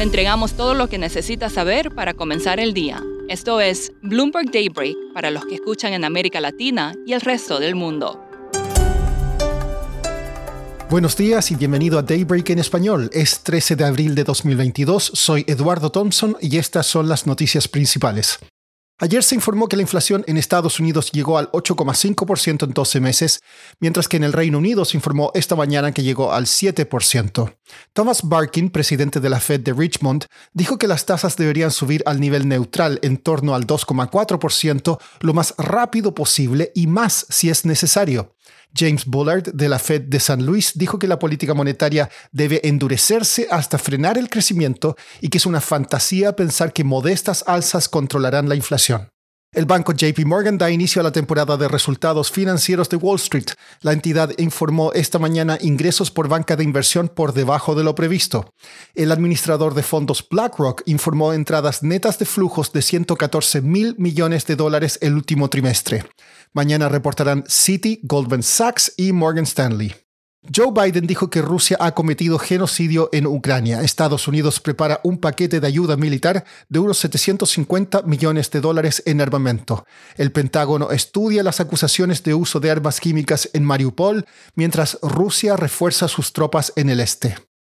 Le entregamos todo lo que necesita saber para comenzar el día. Esto es Bloomberg Daybreak para los que escuchan en América Latina y el resto del mundo. Buenos días y bienvenido a Daybreak en español. Es 13 de abril de 2022. Soy Eduardo Thompson y estas son las noticias principales. Ayer se informó que la inflación en Estados Unidos llegó al 8,5% en 12 meses, mientras que en el Reino Unido se informó esta mañana que llegó al 7%. Thomas Barkin, presidente de la Fed de Richmond, dijo que las tasas deberían subir al nivel neutral en torno al 2,4% lo más rápido posible y más si es necesario. James Bullard de la Fed de San Luis dijo que la política monetaria debe endurecerse hasta frenar el crecimiento y que es una fantasía pensar que modestas alzas controlarán la inflación. El banco JP Morgan da inicio a la temporada de resultados financieros de Wall Street. La entidad informó esta mañana ingresos por banca de inversión por debajo de lo previsto. El administrador de fondos BlackRock informó entradas netas de flujos de 114 mil millones de dólares el último trimestre. Mañana reportarán Citi, Goldman Sachs y Morgan Stanley. Joe Biden dijo que Rusia ha cometido genocidio en Ucrania. Estados Unidos prepara un paquete de ayuda militar de unos 750 millones de dólares en armamento. El Pentágono estudia las acusaciones de uso de armas químicas en Mariupol, mientras Rusia refuerza sus tropas en el este.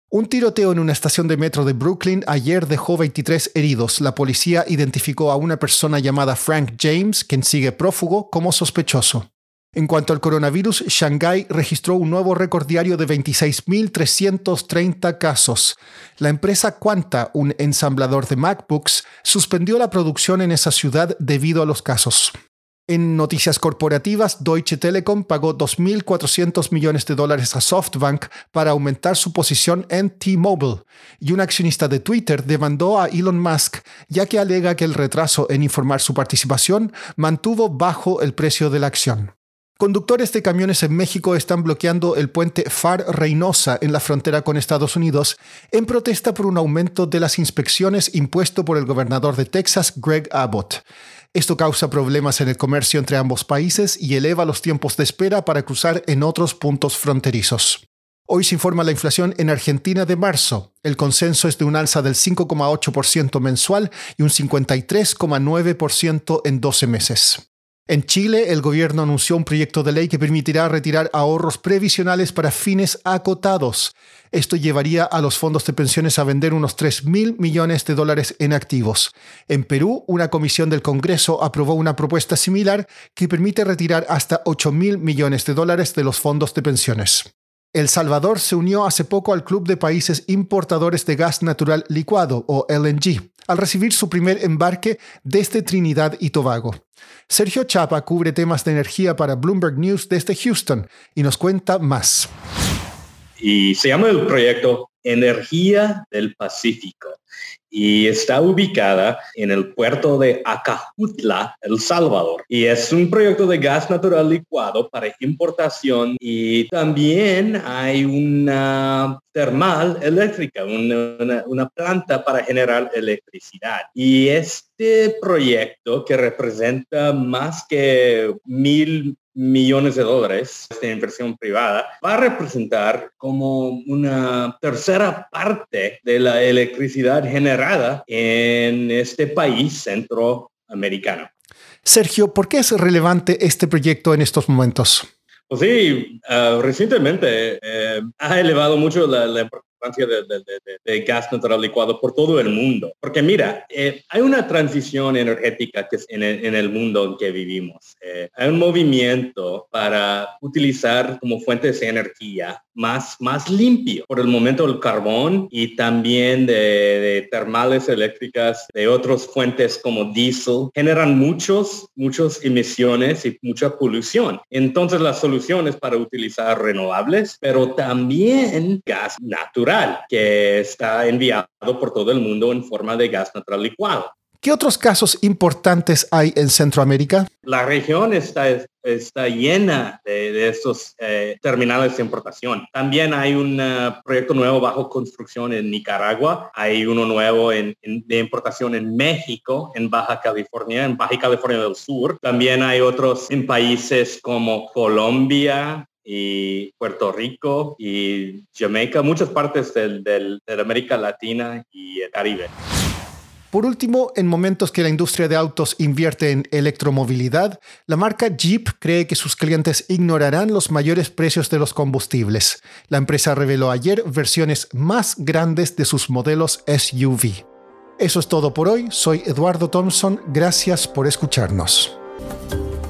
Un tiroteo en una estación de metro de Brooklyn ayer dejó 23 heridos. La policía identificó a una persona llamada Frank James, quien sigue prófugo, como sospechoso. En cuanto al coronavirus, Shanghái registró un nuevo récord diario de 26.330 casos. La empresa Quanta, un ensamblador de MacBooks, suspendió la producción en esa ciudad debido a los casos. En noticias corporativas, Deutsche Telekom pagó 2.400 millones de dólares a SoftBank para aumentar su posición en T-Mobile, y un accionista de Twitter demandó a Elon Musk ya que alega que el retraso en informar su participación mantuvo bajo el precio de la acción. Conductores de camiones en México están bloqueando el puente Far Reynosa en la frontera con Estados Unidos en protesta por un aumento de las inspecciones impuesto por el gobernador de Texas, Greg Abbott. Esto causa problemas en el comercio entre ambos países y eleva los tiempos de espera para cruzar en otros puntos fronterizos. Hoy se informa la inflación en Argentina de marzo. El consenso es de un alza del 5,8% mensual y un 53,9% en 12 meses. En Chile, el gobierno anunció un proyecto de ley que permitirá retirar ahorros previsionales para fines acotados. Esto llevaría a los fondos de pensiones a vender unos 3 mil millones de dólares en activos. En Perú, una comisión del Congreso aprobó una propuesta similar que permite retirar hasta 8 mil millones de dólares de los fondos de pensiones. El Salvador se unió hace poco al Club de Países Importadores de Gas Natural Licuado, o LNG, al recibir su primer embarque desde Trinidad y Tobago. Sergio Chapa cubre temas de energía para Bloomberg News desde Houston y nos cuenta más. Y se llama el proyecto Energía del Pacífico y está ubicada en el puerto de Acajutla, El Salvador. Y es un proyecto de gas natural licuado para importación y también hay una termal eléctrica, una, una planta para generar electricidad. Y este proyecto que representa más que mil millones de dólares de inversión privada, va a representar como una tercera parte de la electricidad generada en este país centroamericano. Sergio, ¿por qué es relevante este proyecto en estos momentos? Pues sí, ah, recientemente eh, ha elevado mucho la, la, de, gas natural licuado por todo el mundo. Porque mira, eh, hay una transición energética que es en, el, mundo en que vivimos. Eh, hay un movimiento para utilizar como fuentes de energía más, más limpio. Por el momento el carbón y también de, termales eléctricas, de otras fuentes como diésel, generan muchos, muchas emisiones y mucha polución. Entonces la solución es para utilizar renovables, pero también gas natural que está enviado por todo el mundo en forma de gas natural licuado. ¿Qué otros casos importantes hay en Centroamérica? La región está, está llena de, estos eh, terminales de importación. También hay un uh, proyecto nuevo bajo construcción en Nicaragua. Hay uno nuevo en, de importación en México, en Baja California, en Baja California del Sur. También hay otros en países como Colombia, y Puerto Rico y Jamaica, muchas partes de América Latina y el Caribe. Por último, en momentos que la industria de autos invierte en electromovilidad, la marca Jeep cree que sus clientes ignorarán los mayores precios de los combustibles. La empresa reveló ayer versiones más grandes de sus modelos SUV. Eso es todo por hoy. Soy Eduardo Thompson. Gracias por escucharnos.